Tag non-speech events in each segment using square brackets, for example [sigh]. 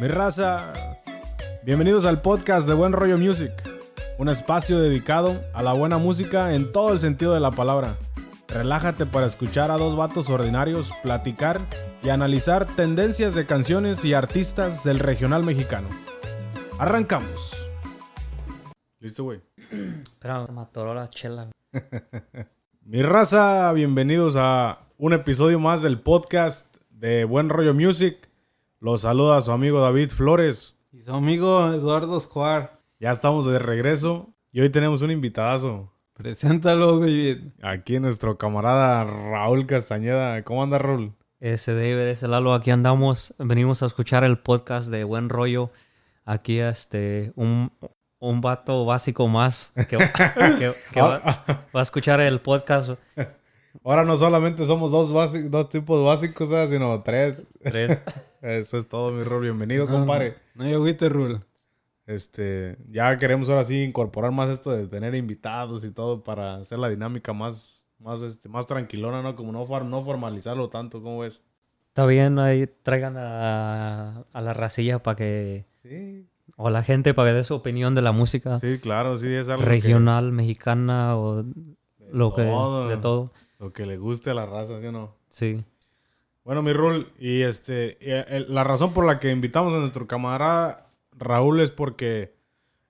Mi raza, bienvenidos al podcast de Buen Rollo Music, un espacio dedicado a la buena música en todo el sentido de la palabra. Relájate para escuchar a dos vatos ordinarios platicar y analizar tendencias de canciones y artistas del regional mexicano. Arrancamos. ¿Listo, güey? Pero me atoró la chela. [laughs] Mi raza, bienvenidos a un episodio más del podcast de Buen Rollo Music. Los saluda su amigo David Flores. Y su amigo Eduardo Squar. Ya estamos de regreso y hoy tenemos un invitadazo. Preséntalo, David. Aquí nuestro camarada Raúl Castañeda. ¿Cómo anda, Raúl? Ese David, ese Lalo, aquí andamos. Venimos a escuchar el podcast de Buen Rollo. Aquí, este, un, un vato básico más que, [laughs] que- que va, va a escuchar el podcast. Ahora no solamente somos dos, bási- dos tipos básicos, ¿sabes? sino tres. Tres. [laughs] Eso es todo, mi Raúl. Bienvenido, No, compadre. No, yo agüite, Rul. Este, ya queremos ahora sí incorporar más esto de tener invitados y todo para hacer la dinámica más, más, este, más tranquilona, ¿no? Como no, no formalizarlo tanto, ¿cómo ves? Está bien, ahí traigan a, a la racilla para que... Sí. O la gente para que dé su opinión de la música Sí, claro, sí, es algo que- regional, mexicana o lo que... todo. De todo. Lo que le guste a la raza, ¿sí o no? Sí. Bueno, mi Raúl, y este, y, eh, la razón por la que invitamos a nuestro camarada Raúl es porque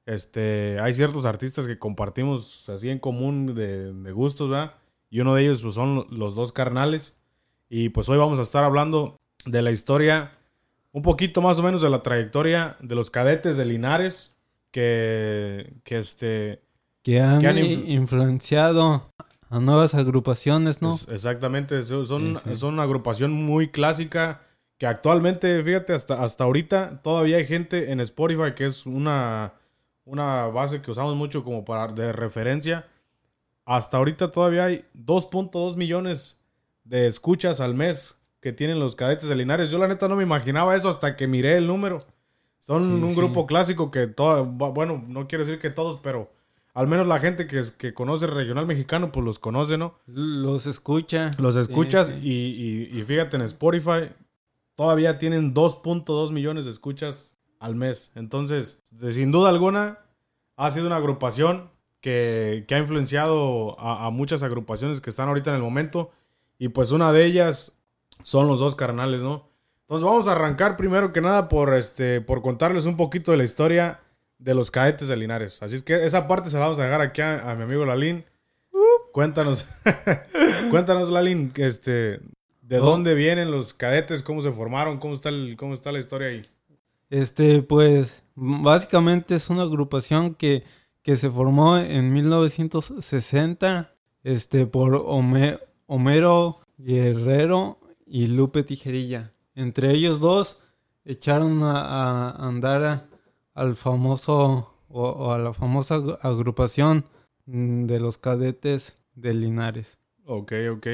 este, hay ciertos artistas que compartimos así en común de, de gustos, ¿verdad? Y uno de ellos pues, son los dos carnales. Y pues hoy vamos a estar hablando de la historia, un poquito más o menos de la trayectoria de los cadetes de Linares, que, que este, Que han, Que han i- influ- influenciado a nuevas agrupaciones, ¿no? Es- exactamente, so- son, Sí, sí. son una agrupación muy clásica que actualmente, fíjate, hasta, hasta ahorita todavía hay gente en Spotify que es una, una base que usamos mucho como para de referencia. Hasta ahorita todavía hay 2.2 millones de escuchas al mes que tienen los cadetes de Linares. Yo la neta no me imaginaba eso hasta que miré el número. Son Sí, un grupo clásico que todo, bueno, no quiero decir que todos, pero al menos la gente que, que conoce el regional mexicano, pues los conoce, ¿no? Los escucha. Los escuchas Sí, sí. Y, y- y fíjate en Spotify, todavía tienen 2.2 millones de escuchas al mes. Entonces, de- sin duda alguna, ha sido una agrupación que, que ha influenciado a, a muchas agrupaciones que están ahorita en el momento. Y pues una de ellas son los dos carnales, ¿no? Entonces vamos a arrancar primero que nada por, este, por contarles un poquito de la historia de los cadetes de Linares. Así es que esa parte se la vamos a dejar aquí a, a mi amigo Lalín. Cuéntanos, [laughs] cuéntanos Lalín, este, de Oh. dónde vienen los cadetes, cómo se formaron, cómo está, el, cómo está la historia ahí. Este, pues, básicamente es una agrupación que, que se formó en 1960, este, por Home- Homero Guerrero y Lupe Tijerilla. Entre ellos dos echaron a, a andar a- al famoso, o, o a la famosa ag- agrupación mm, de los cadetes de Linares. Ok, ok.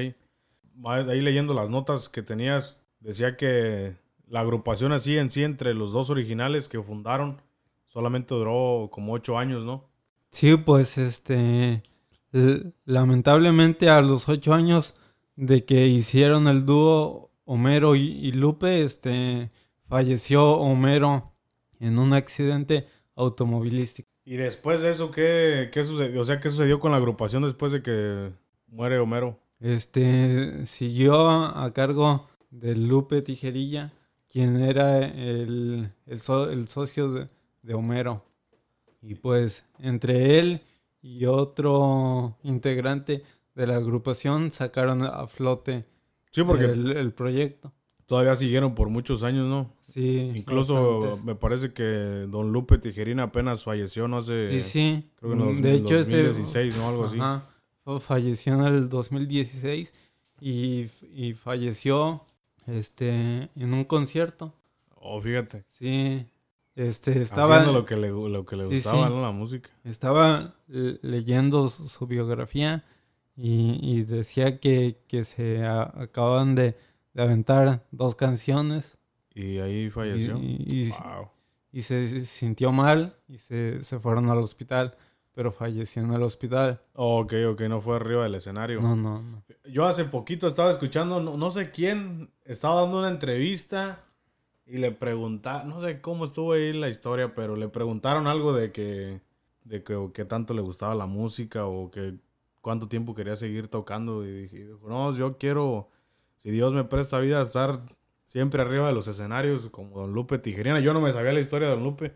Ahí leyendo las notas que tenías, decía que la agrupación así en sí entre los dos originales que fundaron solamente duró como ocho años, ¿no? Sí, pues este, lamentablemente a los ocho años de que hicieron el dúo Homero y, y Lupe, este, falleció Homero en un accidente automovilístico. Y después de eso, ¿qué, qué sucedió? O sea, ¿qué sucedió con la agrupación después de que muere Homero? Este, siguió a cargo de Lupe Tijerilla, quien era el, el, so- el socio de, de Homero. Y pues entre él y otro integrante de la agrupación sacaron a flote Sí, porque el, el proyecto. Todavía siguieron por muchos años, ¿no? Sí, Incluso bastantes. me parece que Don Lupe Tijerina apenas falleció, no sé, Sí, sí. creo que en los, de hecho, este 2016, ¿no? Algo así. Ajá. Falleció en el 2016 y, y falleció este en un concierto. Oh, fíjate. Sí. Este estaba Haciendo lo que le, lo que le Sí, gustaba, sí. ¿no? La música. estaba eh, leyendo su, su biografía y, y decía que, que se a- acaban de, de aventar dos canciones Y ahí falleció. y- y- Wow. y se sintió mal y se, se fueron al hospital, pero falleció en el hospital. Ok, ok, no fue arriba del escenario. No, no, no. Yo hace poquito estaba escuchando, no, no sé quién, estaba dando una entrevista y le preguntaron, no sé cómo estuvo ahí la historia, pero le preguntaron algo de que, de que, que tanto le gustaba la música o que cuánto tiempo quería seguir tocando. Y dijo, no, yo quiero, si Dios me presta vida, estar siempre arriba de los escenarios como Don Lupe Tijerina. Yo no me sabía la historia de Don Lupe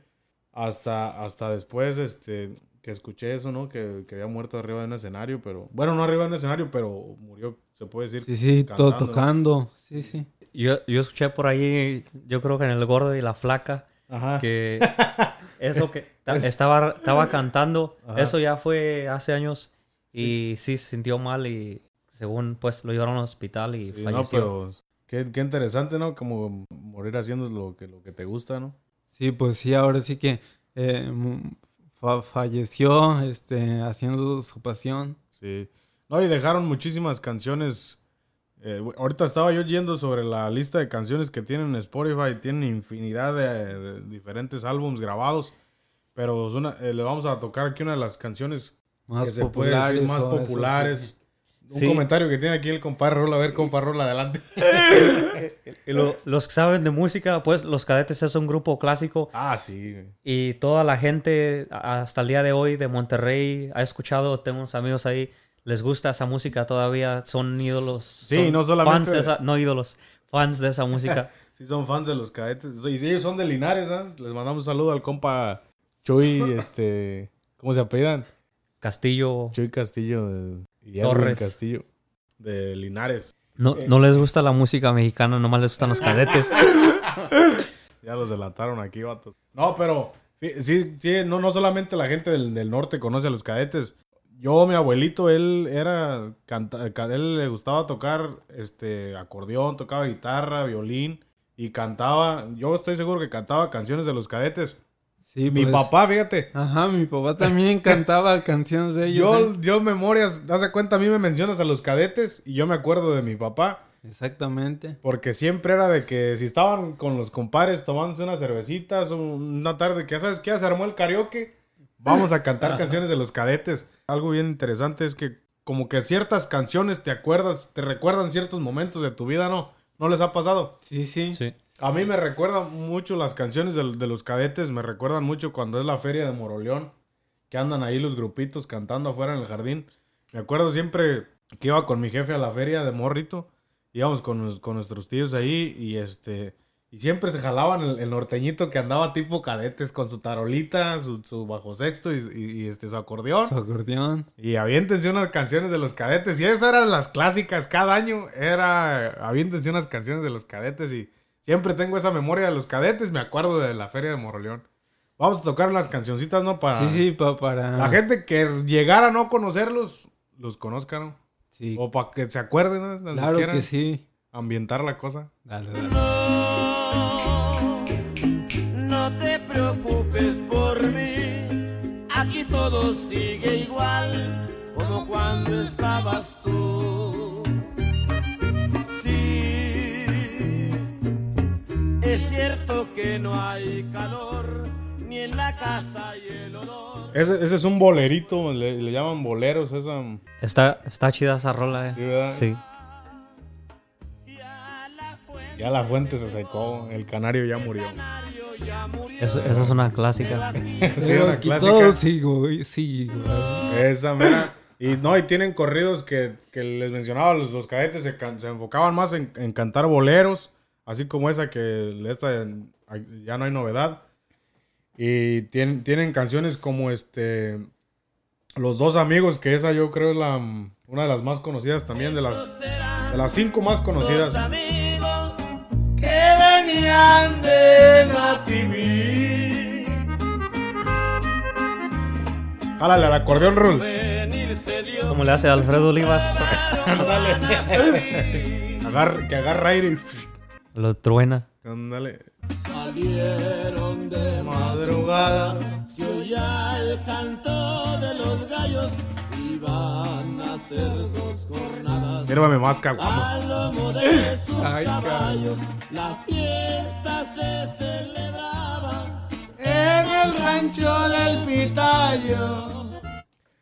hasta, hasta después este, que escuché eso, ¿no? Que, que había muerto arriba de un escenario, pero bueno, no arriba de un escenario, pero murió, se puede decir. Sí, sí, todo cantando. tocando. Sí, sí. Yo, yo escuché por ahí, yo creo que en El Gordo y la Flaca, Ajá. que [laughs] eso que ta- estaba, estaba cantando, Ajá. eso ya fue hace años y sí se sintió mal y según pues lo llevaron al hospital y Sí, no, falleció. pero qué, qué interesante, ¿no? Como morir haciendo lo que, lo que te gusta, ¿no? Sí, pues sí, ahora sí que eh, fa- falleció este, haciendo su, su pasión. Sí. No, y dejaron muchísimas canciones. Eh, ahorita estaba yo yendo sobre la lista de canciones que tienen en Spotify. Tienen infinidad de, de diferentes álbumes grabados. Pero una- eh, le vamos a tocar aquí una de las canciones Más que se puede decir populares. más eso, populares. sí. Un Sí. comentario que tiene aquí el compadre Rola. A ver, compadre Rola, adelante. [laughs] Y lo- los que saben de música, pues los cadetes es un grupo clásico ah, sí. y toda la gente hasta el día de hoy de Monterrey ha escuchado, tengo unos amigos ahí, les gusta esa música todavía, son ídolos. Sí, son no solamente- Fans de esa, no ídolos, fans de esa música. [laughs] Sí, son fans de los cadetes. Y sí, ellos son de Linares, ¿ah? Les mandamos un saludo al compa Chuy, [laughs] este... ¿Cómo se apellidan? Castillo, Chuy Castillo y Torres. Castillo de Linares. no, no les gusta la música mexicana, nomás les gustan los [laughs] cadetes. Ya los delataron aquí, vatos. No, pero sí, sí, no, no solamente la gente del, del norte conoce a los cadetes. Yo, mi abuelito, él era, canta, ca- él le gustaba tocar este acordeón, tocaba guitarra, violín y cantaba. Yo estoy seguro que cantaba canciones de los cadetes. Sí, Mi pues, papá, fíjate, Ajá, mi papá también [laughs] cantaba canciones de ellos. yo, ¿eh? yo memorias, hace cuenta, a mí me mencionas a los cadetes y yo me acuerdo de mi papá. Exactamente. Porque siempre era de que si estaban con los compadres tomándose unas cervecitas o una tarde que ya sabes que ya se armó el karaoke, vamos a cantar [laughs] canciones de los cadetes. Algo bien interesante es que como que ciertas canciones te acuerdas, te recuerdan ciertos momentos de tu vida, ¿no? ¿No les ha pasado? Sí, sí. Sí. A mí me recuerdan mucho las canciones de, de los cadetes, me recuerdan mucho cuando es la feria de Moroleón, que andan ahí los grupitos cantando afuera en el jardín. Me acuerdo siempre que iba con mi jefe a la feria de Morrito, íbamos con, con nuestros tíos ahí y este... Y siempre se jalaban el, el norteñito que andaba tipo cadetes con su tarolita, su, su bajo sexto y, y- y, este, su acordeón. Su acordeón. Y aviéntense unas canciones de los cadetes. Y esas eran las clásicas. Cada año era aviéntense unas canciones de los cadetes. Y siempre tengo esa memoria de los cadetes. Me acuerdo de la feria de Moroleón. Vamos a tocar unas cancioncitas, ¿no? Para Sí, sí, pa- para... la gente que llegara a no conocerlos, los conozcan, ¿no? Sí, O para que se acuerden, ¿no? Si claro que sí. Ambientar la cosa. Dale, dale. No te preocupes por mí, aquí todo sigue igual como cuando estabas es cierto que no hay calor ni en la casa y el olor. Ese, ese es un bolerito. Le, le llaman boleros. Esa... Está, está chida esa rola, Sí, eh. ¿verdad? Sí. La fuente Ya la fuente se secó. El canario ya murió. Eso, esa es una clásica. [laughs] Sí, una clásica. todo sigo, sí, igual. Esa mera. Y no, y tienen corridos que, que les mencionaba, los, los cadetes se, can- se enfocaban más en, en cantar boleros, así como esa que esta ya no hay novedad. Y tienen, tienen canciones como este Los dos amigos, que esa yo creo es la una de las más conocidas también, de las, de las cinco más conocidas. amigos que venían de Nativí. Jálale al acordeón, Rul. Como le hace Alfredo Olivas, [laughs] Ándale. Agar- que agarra aire y... lo truena. Ándale. Salieron de madrugada, se oía el canto de los gallos, iban a hacer dos jornadas. Sírvame más caguama. Al lomo de sus Ay, caballos, la fiesta se celebraba en el rancho del Pitayo.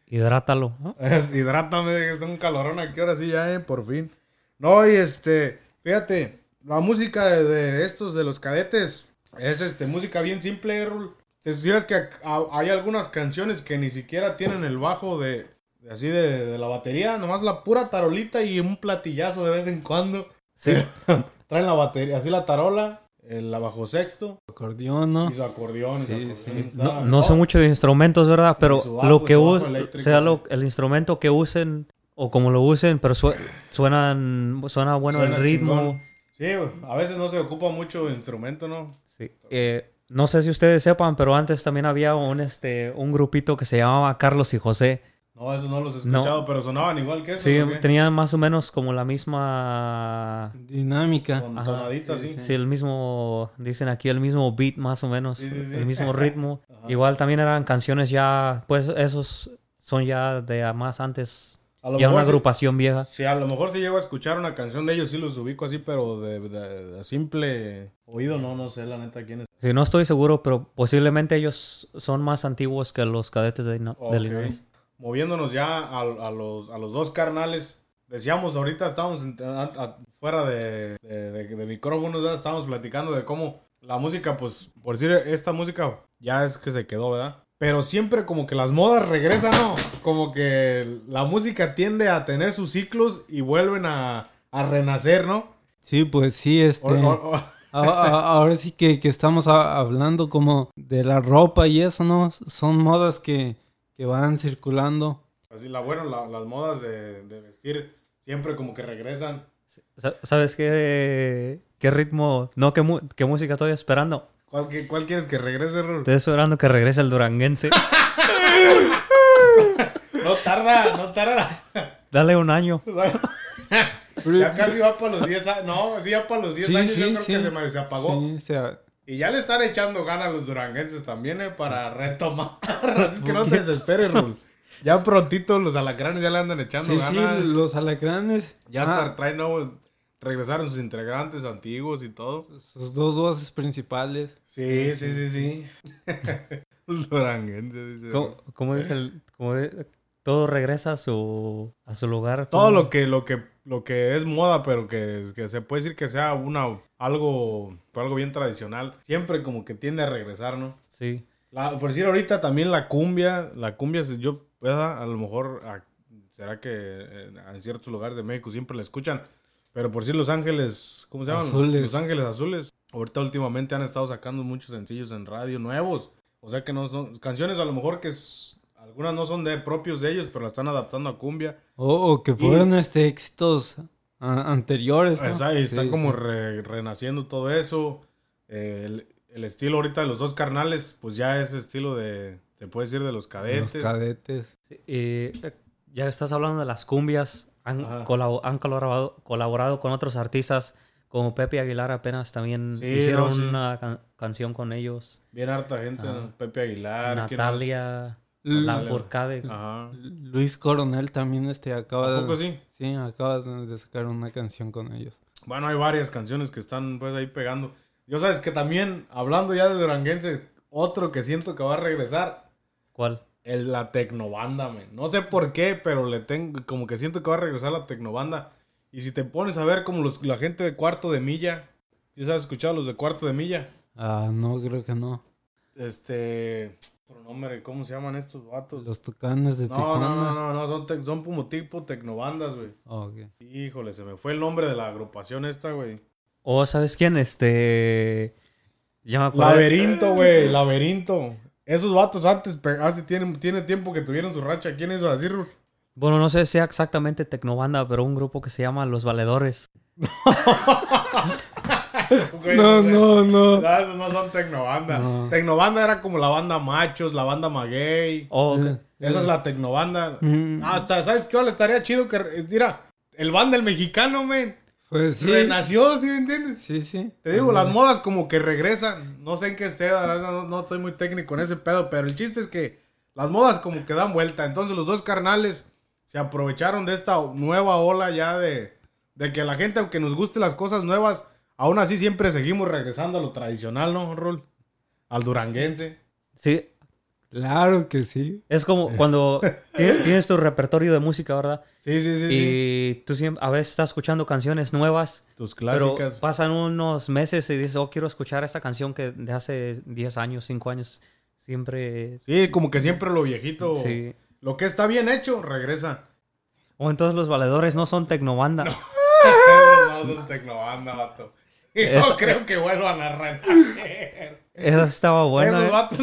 Hidrátalo. ¿no? [laughs] Es, hidrátame, es un calorón aquí ahora sí ya, eh, por fin. No, y este, fíjate, la música de, de estos, de los cadetes, es este, música bien simple, Rul. Si fijas que a- hay algunas canciones que ni siquiera tienen el bajo de, de así de, de la batería, nomás la pura tarolita y un platillazo de vez en cuando. Sí. [laughs] Traen la batería, así la tarola, el bajo sexto Acordeón, ¿no? y su acordeón. y su Sí, acordeón, sí. está- No, no sé mucho de instrumentos, ¿verdad? Pero bajo, lo que usen, sea lo- el instrumento que usen o como lo usen, pero su- suenan, suena bueno Suena el ritmo. chingón. Sí, a veces no se ocupa mucho instrumento, ¿no? Sí. Eh, no sé si ustedes sepan, pero antes también había un, este, un grupito que se llamaba Carlos y José. No, esos no los he No. escuchado, pero sonaban igual que eso. Sí, tenían más o menos como la misma... Dinámica. Con Ajá, tonaditas, sí, sí. Sí, el mismo, dicen aquí el mismo beat más o menos, Sí, sí, sí. el mismo [laughs] ritmo. Ajá. Igual también eran canciones ya, pues esos son ya de más antes, A lo ya una mejor sí- agrupación vieja. Sí, a lo mejor si llego a escuchar una canción de ellos, sí los ubico así, pero de, de- de simple oído, no, no sé la neta quién es. Sí, no estoy seguro, pero posiblemente ellos son más antiguos que los cadetes de, Ino- de. Illinois. Moviéndonos ya a, a los, a los dos carnales. Decíamos, ahorita estábamos a- a- fuera de, de, micrófonos, estábamos platicando de cómo la música, pues, por decir, esta música ya es que se quedó, ¿verdad? Pero siempre como que las modas regresan, ¿no? Como que la música tiende a tener sus ciclos y vuelven a, a renacer, ¿no? Sí, pues sí, este... O- o- o- a- a- ahora sí que, que estamos a- hablando como de la ropa y eso, ¿no? Son modas que, que van circulando. Así, la, bueno, la- las modas de, de vestir siempre como que regresan. Sa- ¿Sabes qué, qué ritmo? No, qué, mu- qué música estoy esperando. ¿Cuál, que- cuál quieres que regrese, Rul? Estoy esperando que regrese el duranguense. [laughs] No tarda, no tarda. Dale un año. [laughs] ya casi va para los 10 años. No, sí, ya para los 10 Sí, años sí, yo creo sí. que se, me- se apagó. Sí, se- Y ya le están echando ganas a los duranguenses también, eh, para retomar. Así [laughs] es que no te desesperes, Rul. Ya prontito los alacranes ya le andan echando sí, sí, ganas. los alacranes. Ya Ah, traen nuevos. Regresaron sus integrantes antiguos y todo. sus dos voces principales. Sí, sí, sí, sí. [laughs] los duranguenses, dice. ¿Cómo, cómo dice el...? cómo de- todo regresa a su, a su lugar. Todo ¿Cómo? lo que, lo que, lo que es moda, pero que, que se puede decir que sea una, algo, algo bien tradicional, siempre como que tiende a regresar, ¿no? Sí. La- por decir ahorita también la cumbia, la cumbia, yo, ¿verdad? A lo mejor, ah, será que eh, en ciertos lugares de México siempre la escuchan, pero por decir Los Ángeles, ¿cómo se llaman? Azules. Los Ángeles Azules. Ahorita últimamente han estado sacando muchos sencillos en radio nuevos, o sea que no son canciones a lo mejor que es- algunas no son de propios de ellos, pero la están adaptando a cumbia. O, o que fueron este éxitos a- anteriores. ¿no? Exacto, y están Sí, como sí. re- renaciendo todo eso. Eh, el, el estilo ahorita de los dos carnales, pues ya es estilo de, se puede decir, de los cadetes. Los cadetes. Sí, y, eh, ya estás hablando de las cumbias. Han, colaborado, colaborado con otros artistas como Pepe Aguilar apenas también Sí, hicieron no, sí. una can- canción con ellos. Bien harta gente. Pepe Aguilar. ¿quién Natalia, La? Ajá. Luis Coronel también este acaba ¿A poco de, sí? sí, acaba de de sacar una canción con ellos. Bueno, hay varias canciones que están pues ahí pegando. Yo sabes que también, hablando ya de Duranguense, otro que siento que va a regresar, ¿Cuál? Es la Tecnobanda, men. No sé por qué, pero le tengo, como que siento que va a regresar la Tecnobanda. Y si te pones a ver como los, la gente de cuarto de milla, ¿sí has escuchado los de cuarto de milla? Ah, no, creo que no. Este, otro nombre, ¿cómo se llaman estos vatos? Los tucanes de No, Tijuana. no, no, no, no, son, tec- son como tipo tecnobandas, güey. Oh, ok. Híjole, se me fue el nombre de la agrupación esta, güey. ¿O sabes quién? Este... Ya me acuerdo. Laberinto, güey, laberinto. Esos vatos antes, hace tiene, tiene tiempo que tuvieron su racha. ¿Quién es así, Ru? Bueno, no sé si sea exactamente Tecnobanda, pero un grupo que se llama Los Valedores. Güey, No, no, no. No, esos no son Tecnobanda. No. Tecnobanda era como la banda machos, la banda maguey. Oh, ok. Eh, Esa es la Tecnobanda. Mm, Hasta, ¿sabes qué? Vale, estaría chido que... eh, Mira, el banda el mexicano, men. Pues sí. Renació, ¿sí me entiendes? Sí, sí. Te digo, las modas como que regresan. No sé en qué esté, la verdad, no, no estoy muy técnico en ese pedo, pero el chiste es que las modas como que dan vuelta. Entonces los dos carnales se aprovecharon de esta nueva ola ya de, de que la gente, aunque nos guste las cosas nuevas, aún así siempre seguimos regresando a lo tradicional, ¿no, Rol? Al duranguense. Sí, Claro que sí. Es como [laughs] cuando ti- tienes tu repertorio de música, ¿verdad? Sí, sí, sí. sí. Y tú siempre, a veces estás escuchando canciones nuevas, Tus pero clásicas. pasan unos meses y dices, oh, quiero escuchar esta canción que de hace 10 años, 5 años. Siempre... Sí, como que siempre lo viejito. Sí. Lo que está bien hecho, regresa. O entonces los valedores no son tecnobanda. [laughs] no son tecnobanda, vato. Y [laughs] no Eso- creo que vuelvan a renacer. Eso estaba bueno. Esos ¿eh? vatos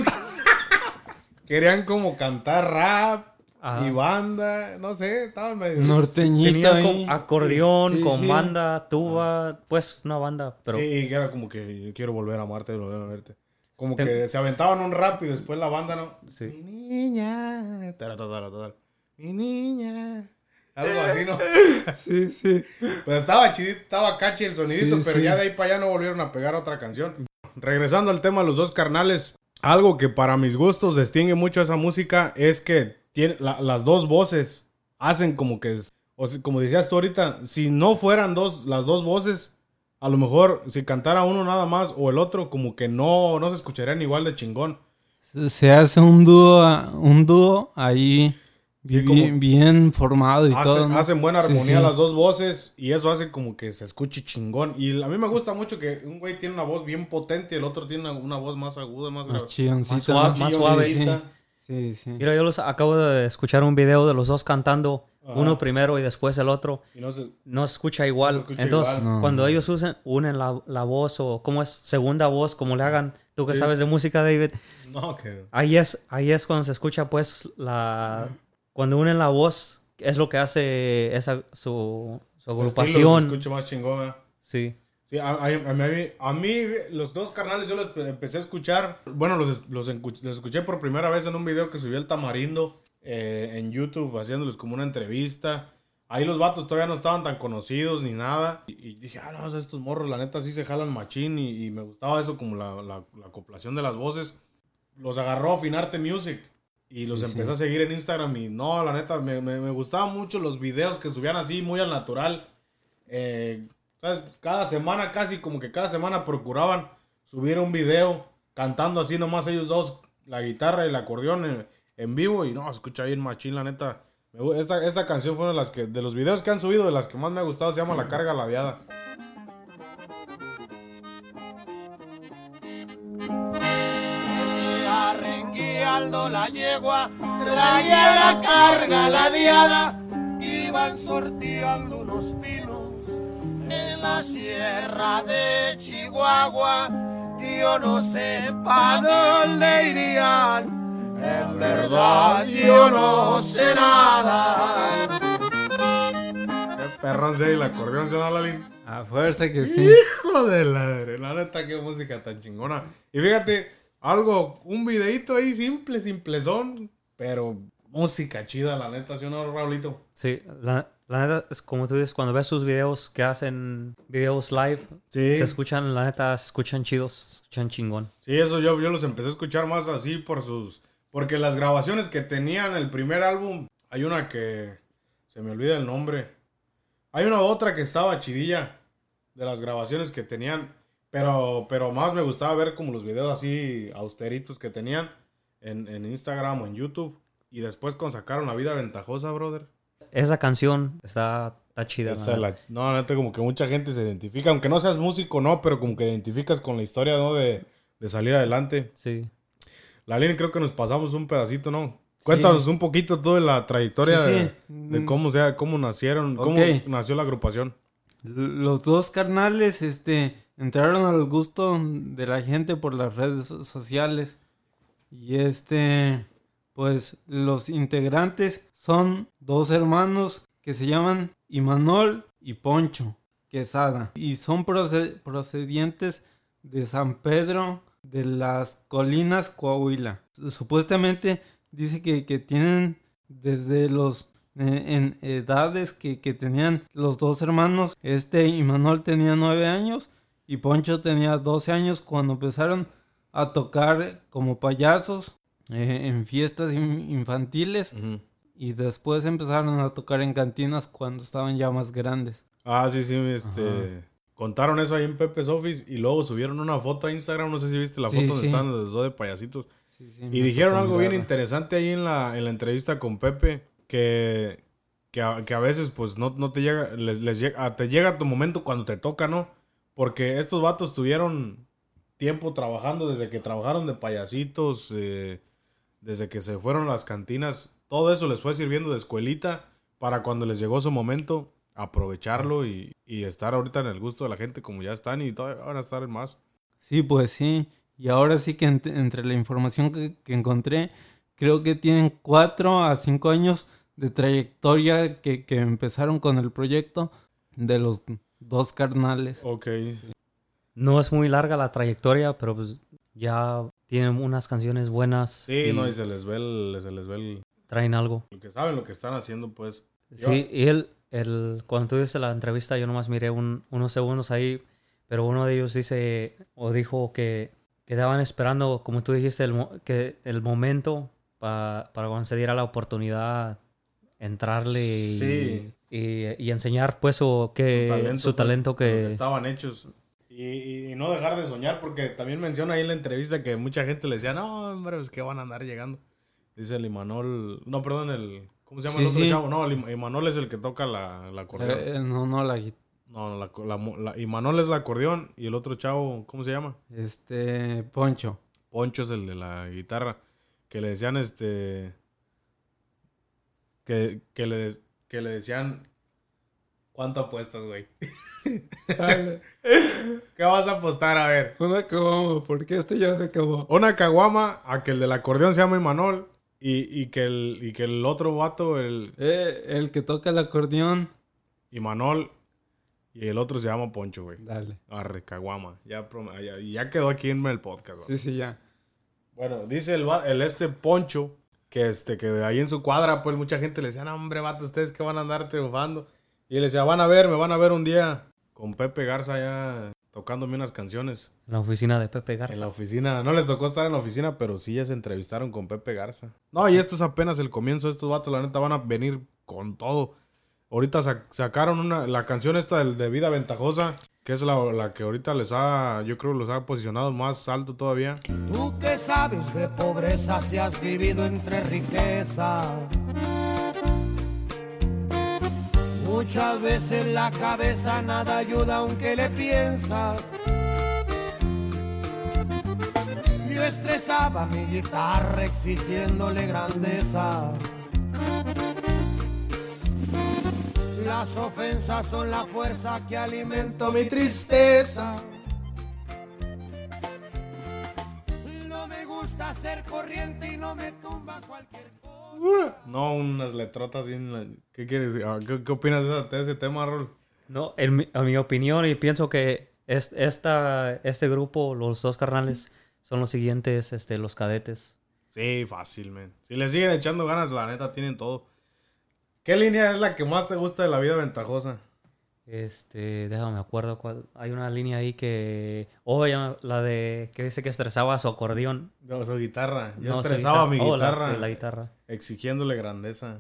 querían como cantar rap Ajá. y banda, no sé, estaban medio... Norteñito Tenía ahí. con acordeón, Sí, con sí. banda, tuba, pues una banda, pero Sí, que era como que yo quiero volver a amarte, volver a verte. Como Ten- que se aventaban un rap y después la banda, ¿no? Sí. Mi niña. Tara, tara, tara. Mi niña. Algo así, ¿no? [laughs] Sí, sí. Pero estaba chidito, estaba catchy el sonidito, Sí, pero sí. ya de ahí para allá no volvieron a pegar otra canción. Regresando al tema de los dos carnales, algo que para mis gustos distingue mucho esa música es que las dos voces hacen como que, o como decías tú ahorita, si no fueran dos, las dos voces, a lo mejor si cantara uno nada más o el otro, como que no, no se escucharían igual de chingón. Se- hace un dúo, un dúo ahí Como- bien formado y todo. Hacen, ¿no? hacen buena armonía sí. las dos voces y eso hace como que se escuche chingón. Y a mí me gusta mucho que un güey tiene una voz bien potente y el otro tiene una, una voz más aguda, más, Más Más suave, más Sí, suave. Sí, sí. sí. Mira, yo los acabo de escuchar un video de los dos cantando, Ajá. uno primero y después el otro. Y no se escucha igual. No se escucha Entonces, igual. No. cuando ellos usen, unen la, la voz o cómo es segunda voz, como le hagan, tú que Sí. sabes de música, David, no, que... ahí es, ahí es cuando se escucha, pues, la. Cuando unen la voz, es lo que hace esa, su, su agrupación. escucha más chingón, ¿eh? Sí. Sí, a, a- a mí, a mí, los dos carnales yo los empecé a escuchar. Bueno, los, los, los escuché por primera vez en un video que subió el Tamarindo eh, en YouTube, haciéndoles como una entrevista. Ahí los vatos todavía no estaban tan conocidos ni nada. Y, y dije, ah, no, estos morros, la neta, sí se jalan machín. Y, y me gustaba eso, como la, la, la acoplación de las voces. Los agarró Finarte Music. Y los Sí, empecé sí. a seguir en Instagram. Y no, la neta, me, me, me gustaban mucho los videos que subían así, muy al natural. Eh, ¿sabes? Cada semana, casi como que cada semana procuraban subir un video cantando así nomás ellos dos, la guitarra y el acordeón en, en vivo. Y no, escucha bien machín, la neta. Esta, esta canción fue una de las que, de los videos que han subido, de las que más me ha gustado, se llama La Carga Ladeada. La yegua, traía la carga ladeada, iban sorteando unos pinos en la sierra de Chihuahua. Yo no sé pa' dónde irían, en verdad yo no sé nada. Qué perrón se el acordeón, ¿se llama Lalín? A fuerza que sí. Hijo de la madre, la neta, qué música tan chingona. Y fíjate, algo, un videito ahí simple, simplezón, pero música chida, la neta, ¿sí o no, Raulito? Sí, la, la neta, es como tú dices, cuando ves sus videos que hacen videos live, Sí. se escuchan, la neta, se escuchan chidos, se escuchan chingón. Sí, eso yo, yo los empecé a escuchar más así por sus... Porque las grabaciones que tenían el primer álbum, hay una que... Se me olvida el nombre. Hay una otra que estaba chidilla de las grabaciones que tenían. Pero, pero más me gustaba ver como los videos así austeritos que tenían en, en Instagram o en YouTube. Y después con sacaron La Vida Ventajosa, brother. Esa canción está, está chida. Esa la no, neta, como que mucha gente se identifica, aunque no seas músico, no, pero como que identificas con la historia, ¿no? De, de salir adelante. Sí. La creo que nos pasamos un pedacito, ¿no? Cuéntanos un poquito toda la trayectoria Sí, sí. De, de cómo sea, cómo nacieron, cómo nació la agrupación. Los dos carnales este, entraron al gusto de la gente por las redes so- sociales. Y este, pues los integrantes son dos hermanos que se llaman Imanol y Poncho Quesada. Y son proce- procedientes de San Pedro de las Colinas, Coahuila. Supuestamente dice que, que tienen desde los en edades que, que tenían los dos hermanos. Este Imanol tenía nueve años y Poncho tenía 12 años cuando empezaron a tocar como payasos eh, en fiestas in- infantiles y después empezaron a tocar en cantinas cuando estaban ya más grandes. Ah, sí, sí, este... Contaron eso ahí en Pepe's Office y luego subieron una foto a Instagram, no sé si viste la Sí, foto donde sí. los dos de payasitos. Sí, Y dijeron algo bien interesante ahí en la, en la entrevista con Pepe, que, que, a, que a veces pues no, no te llega, les, les llega, ah, te llega tu momento cuando te toca, ¿no? Porque estos vatos tuvieron tiempo trabajando desde que trabajaron de payasitos, eh, desde que se fueron a las cantinas, todo eso les fue sirviendo de escuelita para cuando les llegó su momento aprovecharlo y, y estar ahorita en el gusto de la gente como ya están y todavía van a estar en más. Sí, pues sí. Y ahora sí que ent- entre la información que, que encontré, creo que tienen cuatro a cinco años de trayectoria que, que empezaron con el proyecto de los dos carnales. Ok. No es muy larga la trayectoria, pero pues ya tienen unas canciones buenas. Sí, y no, y se les ve el, se les ve el, traen algo. lo que saben, lo que están haciendo, pues. Sí, y él, el, cuando tú dices la entrevista, yo nomás miré un- unos segundos ahí, pero uno de ellos dice, o dijo que quedaban esperando, como tú dijiste, el, mo- que el momento pa- para cuando se diera la oportunidad entrarle y, Sí. y- y enseñar pues su, que, su talento, pues, que... estaban hechos. Y, y no dejar de soñar, porque también menciona ahí en la entrevista que mucha gente le decía, no, hombre, pues que van a andar llegando. Dice el Imanol, no, perdón, el, ¿cómo se llama el otro sí. chavo? No, el Imanol es el que toca la, la acordeón. Eh, eh, no, no, la gui- No, la, la, la- Imanol es el acordeón y el otro chavo, ¿cómo se llama? este Poncho. Poncho es el de la guitarra. Que le decían, este. Que, que, le, que le decían. ¿Cuánto apuestas, güey? [laughs] ¿Qué vas a apostar? A ver. Una caguama, porque este ya se acabó. Una caguama a que el del acordeón se llama Imanol. Y, y, que el, y que el otro vato, el Eh, el que toca el acordeón. Imanol. Y el otro se llama Poncho, güey. Dale. Arre, caguama. Ya, ya, ya quedó aquí en el podcast, güey. Sí, sí, ya. Bueno, dice el, el este Poncho que este que ahí en su cuadra pues mucha gente le decía, "No, hombre, vato, ustedes que van a andar triunfando." Y él decía, "Van a ver, me van a ver un día con Pepe Garza ya tocándome unas canciones En la oficina de Pepe Garza. en la oficina. No les tocó estar en la oficina, pero sí ya se entrevistaron con Pepe Garza. No, y esto es apenas el comienzo. Estos vatos, la neta, van a venir con todo. Ahorita sac- sacaron una, la canción esta del de Vida Ventajosa, que es la, la que ahorita les ha, yo creo, los ha posicionado más alto todavía. Tú que sabes de pobreza si has vivido entre riqueza. Muchas veces la cabeza nada ayuda aunque le piensas. Yo estresaba mi guitarra exigiéndole grandeza. Las ofensas son la fuerza que alimento mi tristeza. No me gusta ser corriente y no me tumba cualquier cosa. No, unas letrotas bien... la- ¿Qué quieres decir? Ah, ¿Qué, qué opinas de, ese tema, Rol? No, en mi, a mi opinión, y pienso que es, esta, este grupo, los dos carnales, son los siguientes, este, los cadetes. Sí, fácil, man. Si le siguen echando ganas, la neta, tienen todo. ¿Qué línea es la que más te gusta de la vida ventajosa? Este, déjame acuerdo cuál. Hay una línea ahí que. Oh, ya, la de. que dice que estresaba su acordeón. No, su guitarra. Yo No, estresaba mi Oh, la- guitarra La, guitarra. exigiéndole grandeza.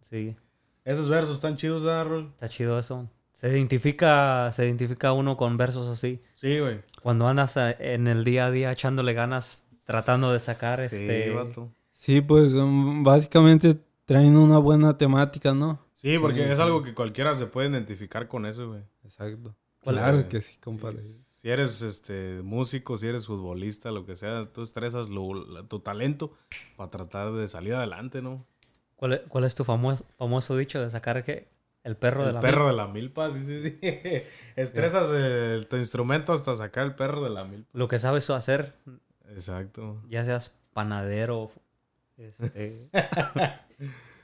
Sí. Esos versos están chidos, ¿verdad, Rol? Está chido eso. Se identifica, se identifica uno con versos así. Sí, güey. Cuando andas a- en el día a día echándole ganas, tratando de sacar Sí, este. vato. Sí, pues um, básicamente traen una buena temática, ¿no? Sí, porque Sí, es sí. algo que cualquiera se puede identificar con eso, güey. Exacto. ¿Cuál- Claro que sí, compadre. Si, si eres este músico, si eres futbolista, lo que sea, tú estresas lo- la- tu talento para tratar de salir adelante, ¿no? ¿Cuál, es, cuál es tu famoso, famoso dicho de sacar que el perro de El la perro de la milpa, sí, sí, sí. [laughs] Estresas el- tu instrumento hasta sacar el perro de la milpa. Lo que sabes hacer, Exacto. ya seas panadero, este, [laughs]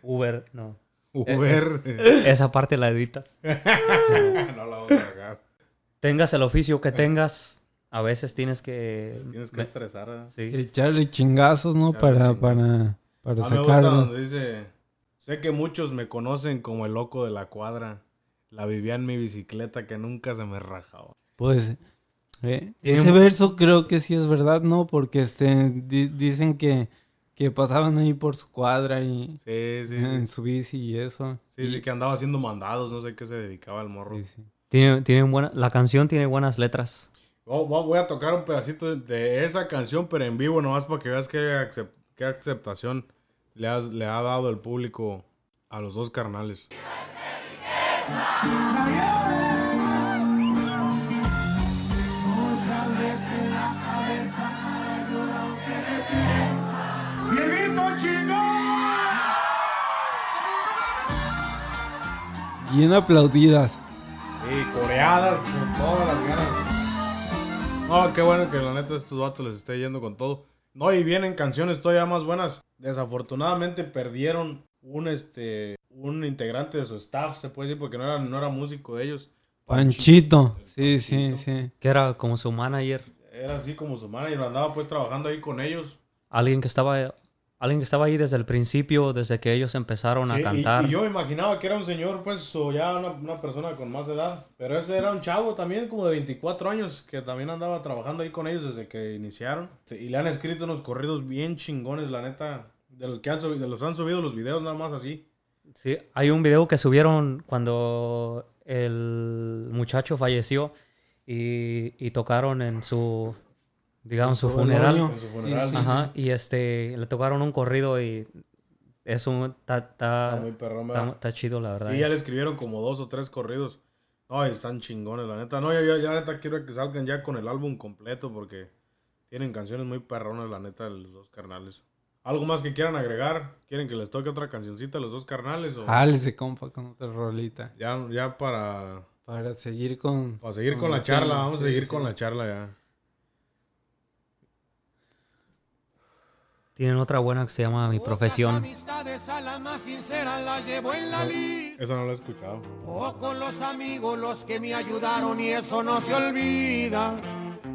Uber, no. Uber. Esa parte la editas. [laughs] no la vamos a sacar. Tengas el oficio que tengas, a veces tienes que... Tienes que estresar. ¿eh? sí. Echarle chingazos, ¿no? Echarle para, chingazos. para, para A mí me gusta sacarlo. donde dice, sé que muchos me conocen como el loco de la cuadra. La vivía en mi bicicleta que nunca se me rajaba. Pues eh, ese verso creo que sí es verdad, ¿no? Porque este di- dicen que, que pasaban ahí por su cuadra y Sí, sí, en sí. su bici y eso. Sí, Y- sí, que andaba haciendo mandados, no sé qué se dedicaba al morro. sí, sí. Tiene, tiene buena, la canción tiene buenas letras. Oh, vo- Voy a tocar un pedacito de- esa canción, pero en vivo, nomás para que veas qué, qué aceptación le, has- le ha dado el público a los dos carnales. Bien aplaudidas. Y coreadas con todas las ganas. No, qué bueno que la neta a estos vatos les esté yendo con todo. No, y vienen canciones todavía más buenas. Desafortunadamente perdieron un este un integrante de su staff, se puede decir, porque no era, no era músico de ellos. Panchito. Sí, sí, sí. Que era como su manager. Era así como su manager, andaba pues trabajando ahí con ellos. Alguien que estaba... Alguien que estaba ahí desde el principio, desde que ellos empezaron Sí, a y- cantar. Y, yo me imaginaba que era un señor, pues, o ya una, una persona con más edad. Pero ese era un chavo también, como de 24 años, que también andaba trabajando ahí con ellos desde que iniciaron. Y le han escrito unos corridos bien chingones, la neta. De los que han subido, de los han subido los videos nada más así. Sí, hay un video que subieron cuando el muchacho falleció y, y tocaron en su, digamos, su funeral. En su funeral. Sí, sí, Ajá, y este, le tocaron un corrido y es un, está, muy perrón, está- ¿verdad? está chido, la verdad. Sí, ya le escribieron como dos o tres corridos. No, y están chingones, la neta. No, ya, ya, ya, la neta, quiero que salgan ya con el álbum completo porque tienen canciones muy perronas, la neta, los dos carnales. ¿Algo más que quieran agregar? ¿Quieren que les toque otra cancioncita a los dos carnales? O Álese, compa, con otra rolita. ya, ya para, Para seguir con... para seguir con con la charla, tema, vamos a seguir sí. con la charla ya. Tienen otra buena que se llama Mi Profesión. amistades a la más sincera la llevo en la lista. Eso no lo he escuchado. Pocos los amigos los que me ayudaron y eso no se olvida.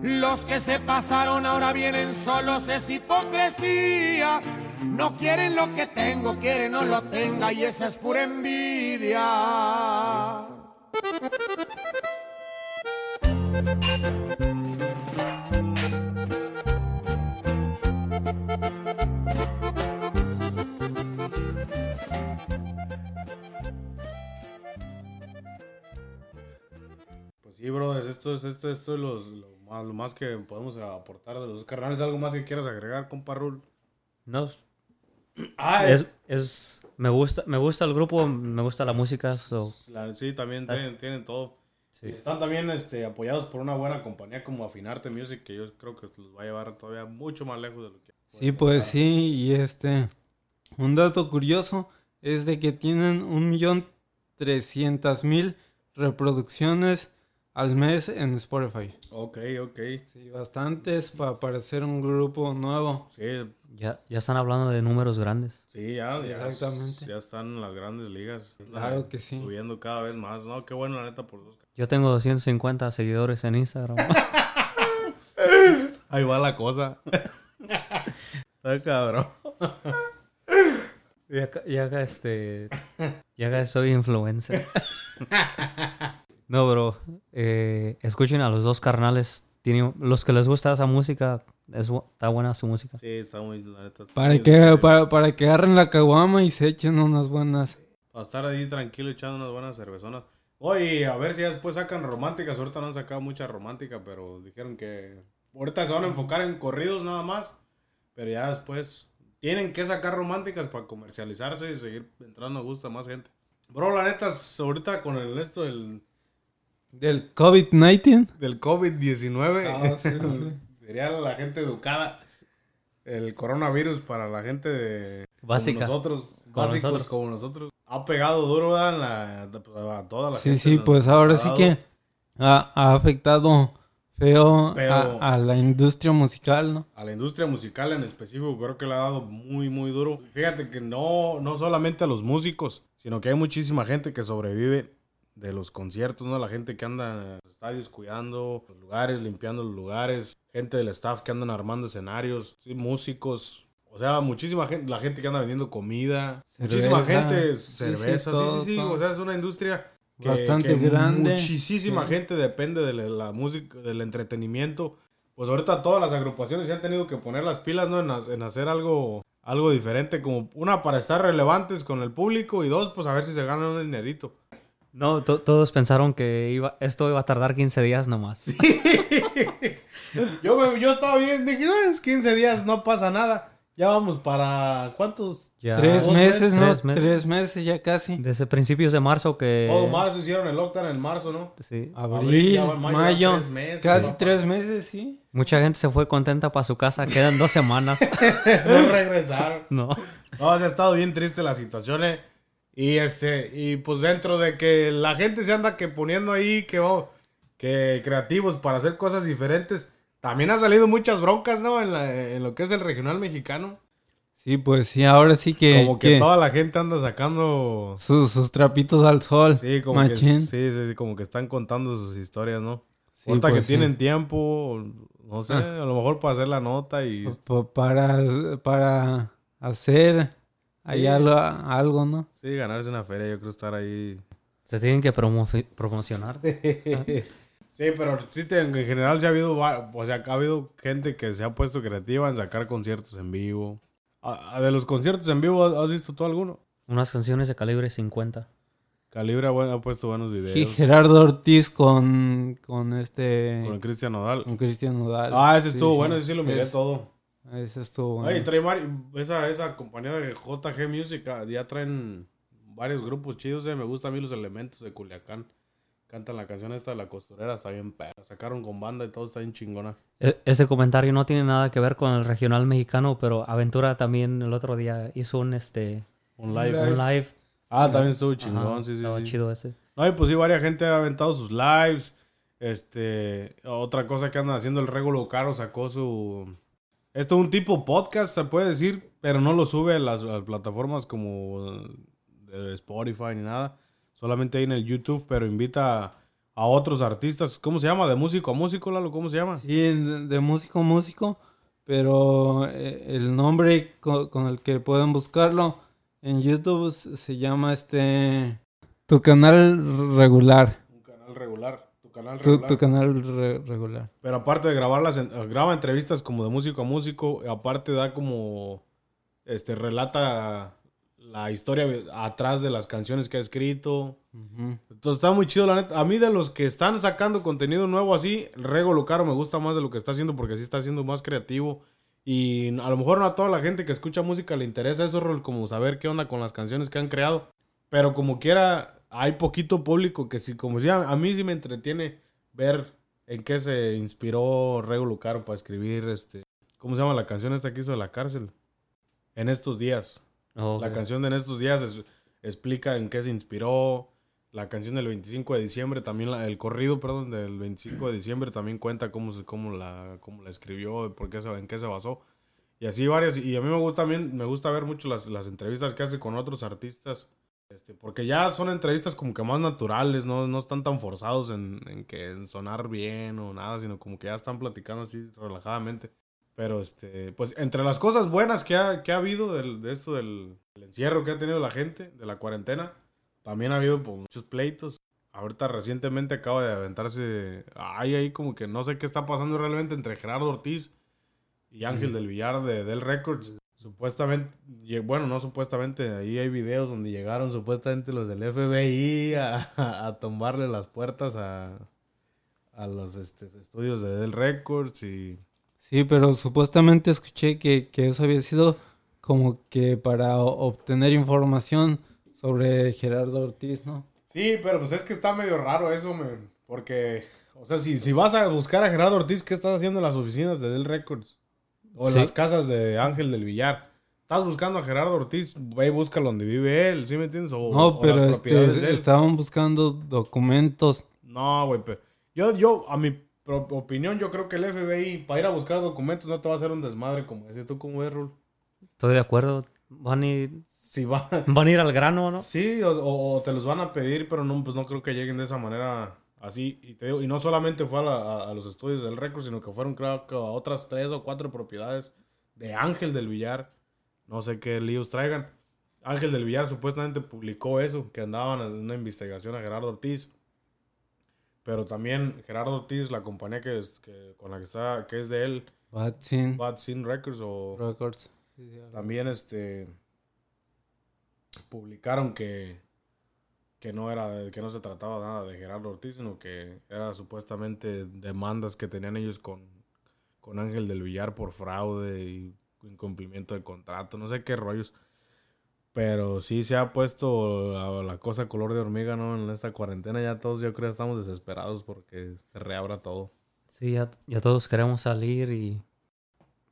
Los que se pasaron ahora vienen solos, es hipocresía. No quieren lo que tengo, quieren no lo tenga y esa es pura envidia. Sí, brothers, esto es, esto, esto es los- lo, más, lo más que podemos aportar de los carnales. ¿Algo más que quieras agregar, compa Rul? No, Ah, es, es, me gusta, me gusta el grupo, me gusta la música, so, La- sí, también tienen, tienen todo. sí. Están también este, apoyados por una buena compañía como Afinarte Music, que yo creo que los va a llevar todavía mucho más lejos de lo que... Sí, pues sí, y este... Un dato curioso es de que tienen un millón trescientas mil reproducciones al mes en Spotify. Ok, ok. Sí, bastantes para parecer un grupo nuevo. Sí, Ya, ya están hablando de números grandes. sí, ya, ya, Exactamente. ya están en las grandes ligas. Claro que sí. Subiendo cada vez más. No, qué bueno, la neta, por dos. Yo tengo 250 seguidores en Instagram. [laughs] Ahí va la cosa. [laughs] Está cabrón. ya acá, este, ya acá soy influencer. [laughs] no, bro, eh, escuchen a los dos carnales. Tienen, los que les gusta esa música, es, está buena su música. Sí, está muy, la neta. Para muy- que, para, para que agarren la caguama y se echen unas buenas. Para estar ahí tranquilo echando unas buenas cervezonas. Oye, a ver si ya después sacan románticas. Ahorita no han sacado mucha romántica, pero dijeron que ahorita se van a enfocar en corridos nada más. Pero ya después tienen que sacar románticas para comercializarse y seguir entrando a gusto a más gente. Bro, la neta, ahorita con el esto del, Del COVID-19. del COVID-19, Ah, [laughs] sí, sí. diría la gente educada, el coronavirus para la gente de, Básica. como nosotros, Como básicos nosotros. como nosotros. Ha pegado duro ¿verdad? en la, a toda la Sí, gente. sí, nos- pues ahora sí que ha, ha afectado feo a, a la industria musical, ¿no? A la industria musical en específico creo que le ha dado muy, muy duro. Fíjate que no, no solamente a los músicos, sino que hay muchísima gente que sobrevive de los conciertos, ¿no? La gente que anda en los estadios cuidando los lugares, limpiando los lugares, gente del staff que andan armando escenarios, sí, músicos. O sea, muchísima gente, la gente que anda vendiendo comida, muchísima gente, cerveza, sí, sí, todo, sí, o sea, es una industria que- Bastante que grande. Muchísima Sí. gente depende de la, la música, del entretenimiento. Pues ahorita todas las agrupaciones se han tenido que poner las pilas, ¿no? En, en hacer algo, algo diferente, como una para estar relevantes con el público y dos, pues a ver si se ganan un dinerito. No, to- todos pensaron que iba, esto iba a tardar 15 días nomás. [laughs] Yo, me- yo estaba bien, dije, no, es 15 días, no pasa nada. Ya vamos para, ¿cuántos? Ya Tres meses, meses, ¿no? tres meses. Tres meses ya casi. Desde principios de marzo que... Todo marzo hicieron el lockdown en marzo, ¿no? Sí. Abril, ya va- mayo, mayo, ya tres meses, casi papá. tres meses, sí. Mucha gente se fue contenta para su casa. Quedan dos semanas. [laughs] No regresaron. No. No, o sea, ha estado bien triste la situación, eh. Y este, y pues dentro de que la gente se anda que poniendo ahí que, oh, que creativos para hacer cosas diferentes, también ha salido muchas broncas, ¿no? En, la- en lo que es el regional mexicano. Sí, pues sí, ahora sí que, Como que, que toda la gente anda sacando. sus, sus trapitos al sol. Sí, como que, sí, sí, sí, como que están contando sus historias, ¿no? Sí, pues que sí. tienen tiempo, no sé, Ah. a lo mejor para hacer la nota y Pa- para, para hacer ahí Sí. algo, algo, ¿no? sí, ganarse una feria, yo creo estar ahí Se tienen que promo- promocionar. [laughs] Sí, pero sí, en general sí ha habido, o sea, ha habido gente que se ha puesto creativa en sacar conciertos en vivo. A- a de los conciertos en vivo, ¿has- ¿has visto tú alguno? Unas canciones de calibre 50. Calibre ha, puesto buenos Sí, videos. Gerardo Ortiz con, con este... Con el Cristian Nodal. Con Cristian Nodal. Ah, ese estuvo Sí, bueno, sí. ese sí lo miré Es- todo. Ese estuvo bueno. Ay, trae vari- esa, esa compañía de JG Music, ah, ya traen varios grupos chidos, eh. Me gustan a mí los elementos de Culiacán. Cantan la canción esta de la costurera, está bien perra. Sacaron con banda y todo está bien chingona. E- Ese comentario no tiene nada que ver con el regional mexicano, pero Aventura también el otro día hizo un este Un live. un live. Ah, también estuvo chingón, Ajá, sí, sí, estaba sí. chido ese. No, y pues sí, varias gente ha aventado sus lives. Este, otra cosa que andan haciendo, el Regulo Caro sacó su... Esto es un tipo podcast, se puede decir, pero no lo sube a las, a plataformas como de Spotify ni nada. Solamente ahí en el YouTube, pero invita a, a otros artistas. ¿Cómo se llama? ¿De músico a músico, Lalo? ¿Cómo se llama? Sí, de, músico a músico, pero eh, el nombre co- con, el que pueden buscarlo en YouTube se llama este... Tu canal regular. Un canal regular. Tu canal regular. tu canal re- regular. Pero aparte de grabarlas, en- graba entrevistas como de músico a músico, aparte da como, este, relata la historia atrás de las canciones que ha escrito. Entonces está muy chido, la neta. A mí de los que están sacando contenido nuevo así, Rego Lucaro me gusta más de lo que está haciendo porque sí está siendo más creativo. Y a lo mejor no a toda la gente que escucha música le interesa eso, como saber qué onda con las canciones que han creado. Pero como quiera, hay poquito público que sí, como si a, a mí sí me entretiene ver en qué se inspiró Rego Lucaro para escribir este. ¿Cómo se llama la canción esta que hizo de la cárcel? En estos días. Oh, La canción de En estos días es- explica en qué se inspiró. La canción del 25 de diciembre también, la- el corrido, perdón, del 25 de diciembre también cuenta cómo, se, cómo, la, cómo la escribió, por qué se, en qué se basó. Y así varias. Y a mí me gusta también, me gusta ver mucho las, las entrevistas que hace con otros artistas. Este, porque ya son entrevistas como que más naturales, no, no están tan forzados en, en que en sonar bien o nada, sino como que ya están platicando así relajadamente. Pero este, pues entre las cosas buenas que ha, que ha habido del- de esto del, del encierro que ha tenido la gente, de la cuarentena, también ha habido pues, muchos pleitos. Ahorita recientemente acaba de aventarse, hay ahí como que no sé qué está pasando realmente entre Gerardo Ortiz y Ángel del Villar de Del Records. Supuestamente, bueno, no supuestamente, ahí hay videos donde llegaron supuestamente los del FBI a, a tumbarle las puertas a, a los este, estudios de Del Records y... Sí, pero supuestamente escuché que, que eso había sido como que para obtener información sobre Gerardo Ortiz, ¿no? Sí, pero pues es que está medio raro eso, man, porque, o sea, si, si vas a buscar a Gerardo Ortiz, ¿qué estás haciendo en las oficinas de Del Records? O en Sí. las casas de Ángel del Villar. Estás buscando a Gerardo Ortiz, ve y busca donde vive él, ¿sí me entiendes? O, No, o pero las propiedades este, de él. estaban buscando documentos. No, güey, pero yo, yo, a mi opinión, yo creo que el FBI, para ir a buscar documentos, no te va a hacer un desmadre como ese. ¿Tú cómo ves, Rul? Estoy de acuerdo. Van a ir, Si va... van a ir al grano, ¿no? Sí, o, o- o te los van a pedir, pero no, pues no creo que lleguen de esa manera así. Y, te digo, y no solamente fue a, la- a- a los estudios del récord, sino que fueron creo que a otras tres o cuatro propiedades de Ángel del Villar. No sé qué líos traigan. Ángel del Villar supuestamente publicó eso, que andaban en una investigación a Gerardo Ortiz. Pero también Gerardo Ortiz, la compañía que, es, que con la que está, que es de él, Bad Scene Bad Scene Records o Records. Sí, sí, también este publicaron que que no era que no se trataba nada de Gerardo Ortiz, sino que era supuestamente demandas que tenían ellos con, con Ángel del Villar por fraude y incumplimiento de contrato, no sé qué rollos. Pero sí se ha puesto la, la cosa color de hormiga, ¿no? En esta cuarentena ya todos yo creo estamos desesperados porque se reabra todo. Sí, ya, ya todos queremos salir y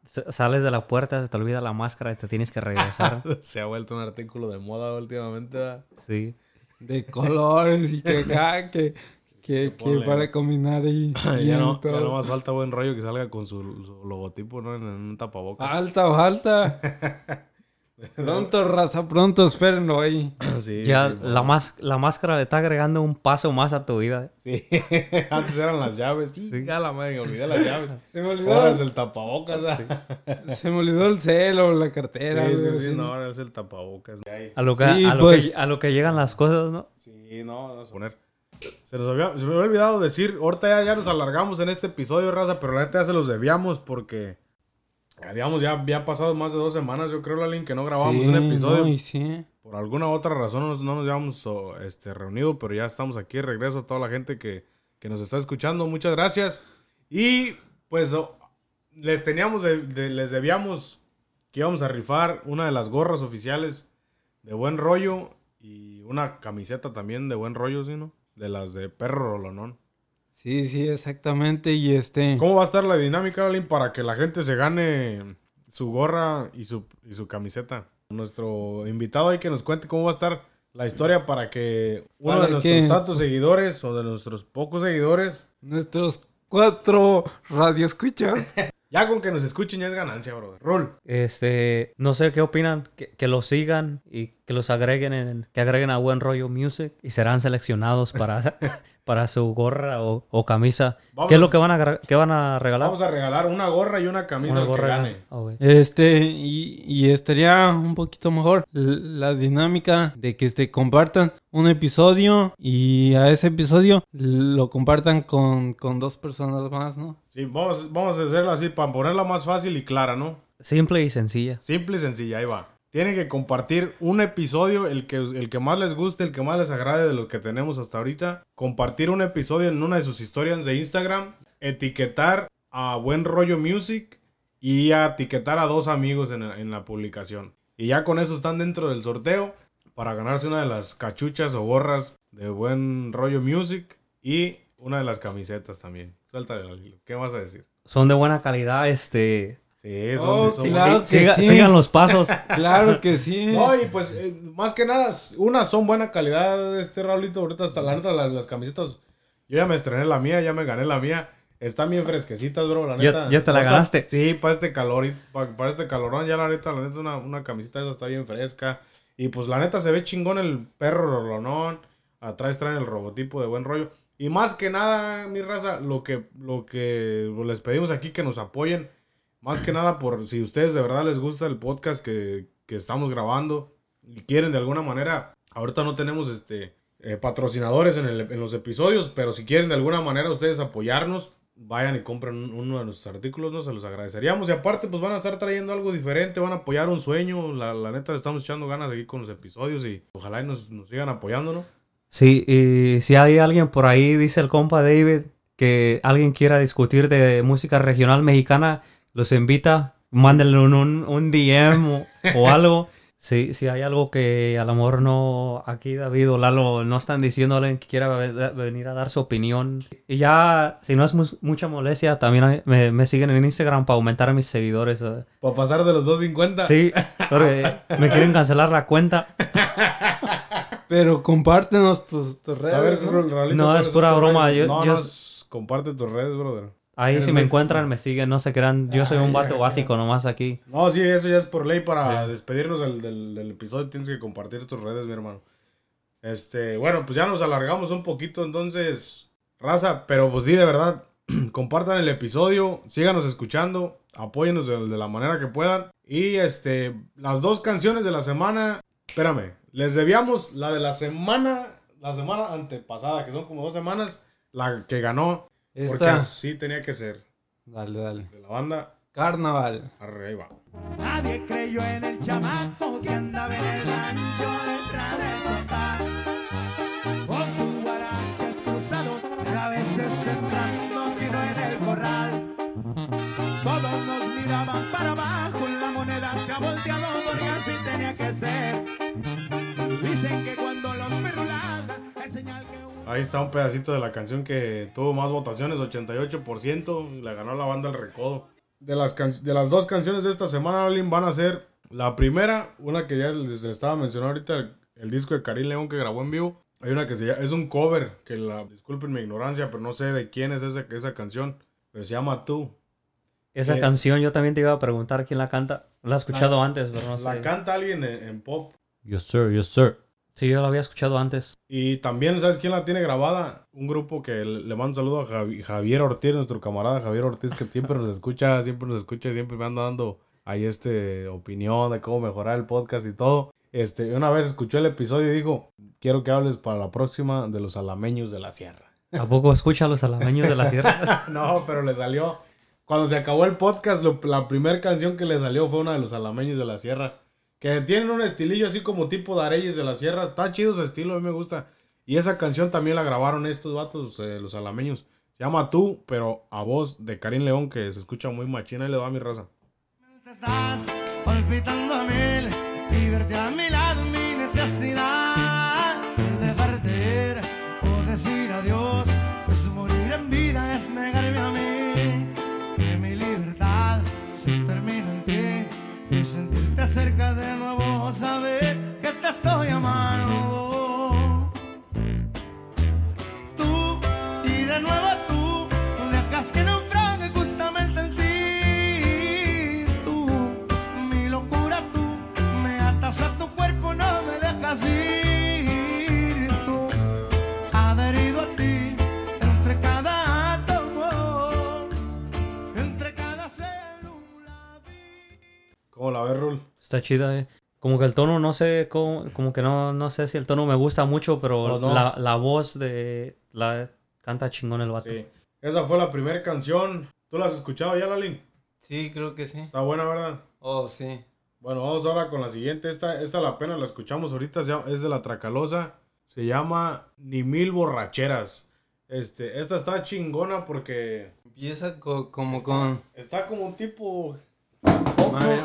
sales de la puerta, se te olvida la máscara y te tienes que regresar. [laughs] se ha vuelto un artículo de moda últimamente. ¿verdad? sí. De colores y que [laughs] acá, que, que, que para combinar y, [laughs] ya, no, ya no más falta buen rollo que salga con su, su logotipo, ¿no? En, en un tapabocas. Alta, falta. [laughs] pronto, raza, pronto, espérenlo ahí. [clears throat] sí, Ya sí, la, más, la máscara le está agregando un paso más a tu vida. Sí, [laughs] antes eran las llaves. Sí, ya la madre, me olvidé las llaves. [laughs] Se me olvidó, Ahora es el tapabocas. [laughs] se me olvidó el celo, la cartera. Sí, sí, sí, no, ahora es el tapabocas. A lo que, Sí, a lo pues. que, a lo que llegan las cosas, ¿no? Sí, no, no sé poner. Se nos había, se me había olvidado decir, ahorita ya, ya nos alargamos en este episodio, raza, pero la neta ya se los debíamos porque habíamos ya, había pasado más de dos semanas, yo creo, Lalín, que no grabamos Sí, un episodio. no, y sí. Por alguna otra razón no nos, no nos habíamos oh, este, reunido, pero ya estamos aquí regreso. Toda la gente que, que nos está escuchando, muchas gracias. Y pues oh, les teníamos, de- de- les debíamos que íbamos a rifar una de las gorras oficiales de buen rollo y una camiseta también de buen rollo, ¿sí, no? De las de perro rolonón. Sí, sí, exactamente. Y este. ¿Cómo va a estar la dinámica, Alin, para que la gente se gane su gorra y su, y su camiseta? Nuestro invitado ahí que nos cuente cómo va a estar la historia para que uno Para de nuestros que- tantos seguidores o de nuestros pocos seguidores, Nuestros cuatro radioescuchas. [laughs] ya con que nos escuchen ya es ganancia, brother. Rol. Este, no sé qué opinan, que, que los sigan y que los agreguen en, que agreguen a Buen Rollo Music y serán seleccionados para, [laughs] para su gorra o, o camisa. Vamos- ¿Qué es lo que van a, qué van a regalar? Vamos a regalar una gorra y una camisa Una que gane. Este, y, y estaría un poquito mejor la dinámica de que este, compartan un episodio y a ese episodio lo compartan con, con dos personas más, ¿no? Sí, vamos, vamos a hacerlo así para ponerla más fácil y clara, ¿no? Simple y sencilla. Simple y sencilla, ahí va. Tienen que compartir un episodio, el que, el que más les guste, el que más les agrade de lo que tenemos hasta ahorita. Compartir un episodio en una de sus historias de Instagram. Etiquetar a Buen Rollo Music y etiquetar a dos amigos en, en la publicación. Y ya con eso están dentro del sorteo para ganarse una de las cachuchas o gorras de Buen Rollo Music y una de las camisetas también. Suéltale. ¿Qué vas a decir? Son de buena calidad, este... Sí, son, Oh, son- claro. sí, que siga- sí. Sigan los pasos. [laughs] Claro que sí. No, y pues, eh, más que nada, unas son buena calidad, este Raulito. Ahorita hasta la neta, las, las camisetas. Yo ya me estrené la mía, ya me gané la mía. Están bien fresquecitas, bro, la neta. ya te la Ahorita- ganaste. Sí, para este calor, y pa- para, este calorón, ya la neta, la neta, una, una camiseta esa está bien fresca. Y pues la neta se ve chingón el perro rolonón. Atrás traen el robotipo de buen rollo. Y más que nada, mi raza, lo que, lo que les pedimos aquí que nos apoyen. Más que nada por si ustedes de verdad les gusta el podcast que, que estamos grabando y quieren de alguna manera, ahorita no tenemos este eh, patrocinadores en, el- en los episodios, pero si quieren de alguna manera ustedes apoyarnos, vayan y compren un- uno de nuestros artículos, no se los agradeceríamos. Y aparte, pues van a estar trayendo algo diferente, van a apoyar un sueño. La, neta, le estamos echando ganas aquí con los episodios y ojalá y nos, nos sigan apoyando, ¿no? Sí, y si hay alguien por ahí, dice el compa David, que alguien quiera discutir de música regional mexicana, los invita, mándenle un, un, un DM o, o [laughs] algo. Si, si hay algo que a lo mejor no, aquí David o Lalo no están diciendo, alguien que quiera ve- venir a dar su opinión. Y ya, si no es mu- mucha molestia, también hay- me, me siguen en Instagram para aumentar a mis seguidores. Para pasar de los 250. Sí, porque me quieren cancelar la cuenta. [laughs] Pero compártenos tus, tus redes. A ver, ¿no? Raulito, No, ¿cuáles es pura broma, redes? yo- no, yo- no, comparte tus redes, brother. Ahí Eres si me encuentran, me siguen, no se crean. Yo soy un vato básico nomás aquí. No, sí, eso ya es por ley para despedirnos del, del- del episodio. Tienes que compartir tus redes, mi hermano. Este, bueno, pues ya nos alargamos un poquito, entonces, raza, pero pues sí, de verdad, [clears throat] compartan el episodio, síganos escuchando, apóyennos de, de la manera que puedan. Y este, las dos canciones de la semana, espérame, les debíamos la de la semana, la semana antepasada, que son como dos semanas, la que ganó, porque Esta. así tenía que ser, Dale, dale. de la banda. Carnaval. Va. Nadie creyó en el chamaco que andaba en el rancho detrás del sofá. Ahí está un pedacito de la canción que tuvo más votaciones, 88%, y la ganó la banda El Recodo. De las, de las dos canciones de esta semana, Alin, van a ser la primera, una que ya les estaba mencionando ahorita, el, disco de Karim León que grabó en vivo. Hay una que se llama, es un cover, que la, disculpen mi ignorancia, pero no sé de quién es esa, esa canción, pero se llama Tú. Esa eh, canción yo también te iba a preguntar quién la canta. La he escuchado antes, pero no sé. La canta alguien en, pop. Yes, sir, yes, sir. Sí, yo la había escuchado antes. Y también, ¿sabes quién la tiene grabada? Un grupo que le, mando un saludo a Javier Ortiz, nuestro camarada Javier Ortiz, que siempre nos escucha, [laughs] siempre nos escucha, siempre me anda dando ahí este opinión de cómo mejorar el podcast y todo. Este, una vez escuchó el episodio y dijo, quiero que hables para la próxima de los alameños de la sierra. ¿A poco escucha los alameños de la sierra? [laughs] no, pero le salió cuando se acabó el podcast, la primera canción que le salió fue una de los alameños de la sierra. Que tienen un estilillo así como tipo de Areyes de la Sierra. Está chido su estilo, a mí me gusta. Y esa canción también la grabaron estos vatos, eh, los alameños. Se llama Tú, pero a voz de Karim León, que se escucha muy machina y le va mi raza. Estás palpitando a mil y a mi lado mi necesidad Está chida, eh. Como que el tono, no sé, como, como que no, no sé si el tono me gusta mucho, pero la, la, voz de... La canta chingón el vato. Sí. Esa fue la primera canción. ¿Tú la has escuchado ya, Lalín? Sí, creo que sí. Está buena, ¿verdad? Oh, sí. Bueno, vamos ahora con la siguiente. Esta, esta la pena la escuchamos ahorita. Es de la Tracalosa. Se llama Ni Mil Borracheras. Este, esta está chingona porque... Empieza como con... Está como un tipo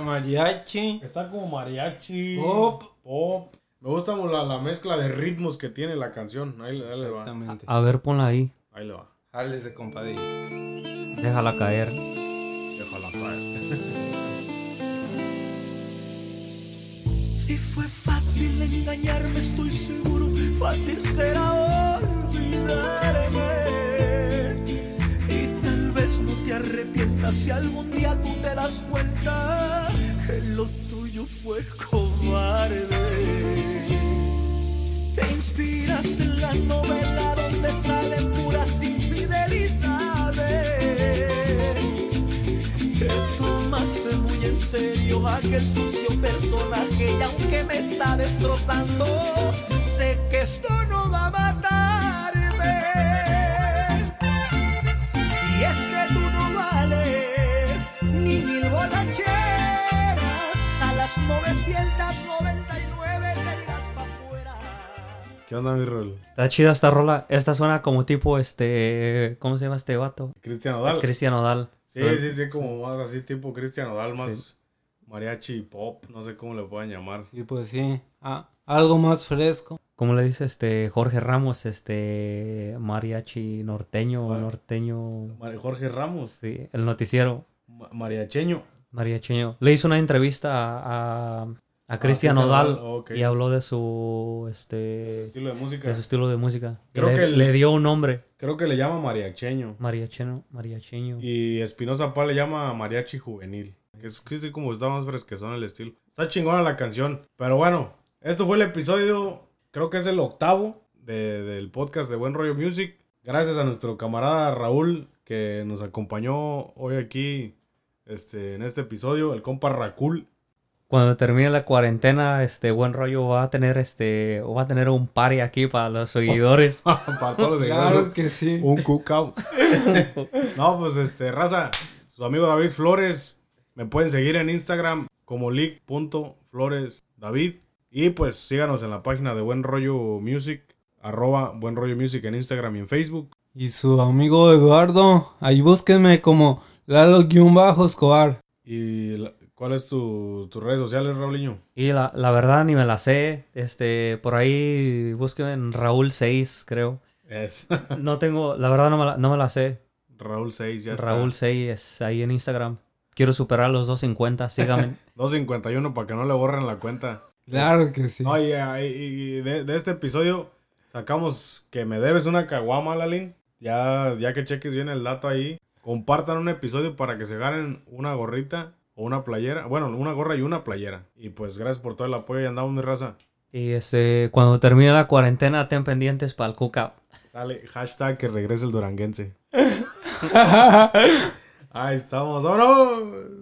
mariachi. Está como mariachi. Pop. Pop. Me gusta la, mezcla de ritmos que tiene la canción. Ahí, le va. A, ver, ponla ahí. Ahí le va. Jales de compadre. Déjala caer. Déjala caer. si fue fácil engañarme, estoy seguro. Fácil será olvidarme te arrepientas si algún fue cobarde. Te inspiraste en la novela donde salen puras infidelidades. Te tomaste muy en serio aquel sucio personaje y aunque me está destrozando, ¿Qué onda, mi rol? Está chida esta rola. Esta suena como tipo, este... ¿Cómo se llama este vato? Cristian Odal. Cristian Odal. Sí, sí, sí, como más así tipo Cristian Odal, más mariachi pop, no sé cómo le pueden llamar. Sí, pues sí. Ah, algo más fresco. ¿Cómo le dice este Jorge Ramos, este mariachi norteño, o norteño? Jorge Ramos. Sí, el noticiero. mariacheño. Mariacheño. Le hizo una entrevista a, a Cristian Odal y habló de su este estilo de música. De su estilo de música. Creo le, que le dio un nombre. Creo que le llama mariacheño. Mariacheño, mariacheño. Y Espinosa Paz le llama mariachi juvenil. Que es que como está más fresquezón el estilo. Está chingona la canción. Pero bueno, esto fue el episodio, creo que es el octavo del podcast de Buen Rollo Music. Gracias a nuestro camarada Raúl que nos acompañó hoy aquí este, en este episodio, el compa Racul cuando termine la cuarentena, este buen rollo va a tener este va a tener un party aquí para los seguidores. [laughs] para todos los seguidores. Claro que sí. Un cookout. [laughs] no, pues este, raza, su amigo David Flores, me pueden seguir en Instagram como leak.floresdavid y pues síganos en la página de Buen Rollo Music, arroba Buen Rollo Music en Instagram y en Facebook. Y su amigo Eduardo, ahí búsquenme como Lalo-Escobar. Y ¿Cuáles tu, tus redes sociales, Raulinho? Y la, verdad ni me la sé. Este, por ahí búsquenme en Raúl 6, creo. Es [laughs] No tengo, la verdad no me la, no me la sé. Raúl 6, ya está. Raúl 6 es ahí en Instagram. Quiero superar los 250, síganme. [laughs] 251 para que no le borren la cuenta. Claro que sí. No, y de, de este episodio sacamos que me debes una caguama, Lalín. Ya, ya que cheques bien el dato ahí. Compartan un episodio para que se ganen una gorrita o una playera. Bueno, una gorra y una playera. Y pues gracias por todo el apoyo y andamos mi raza. y este, cuando termine la cuarentena, ten pendientes para el cookout. Sale hashtag que regrese el duranguense. [laughs] Ahí estamos. ¡Vámonos!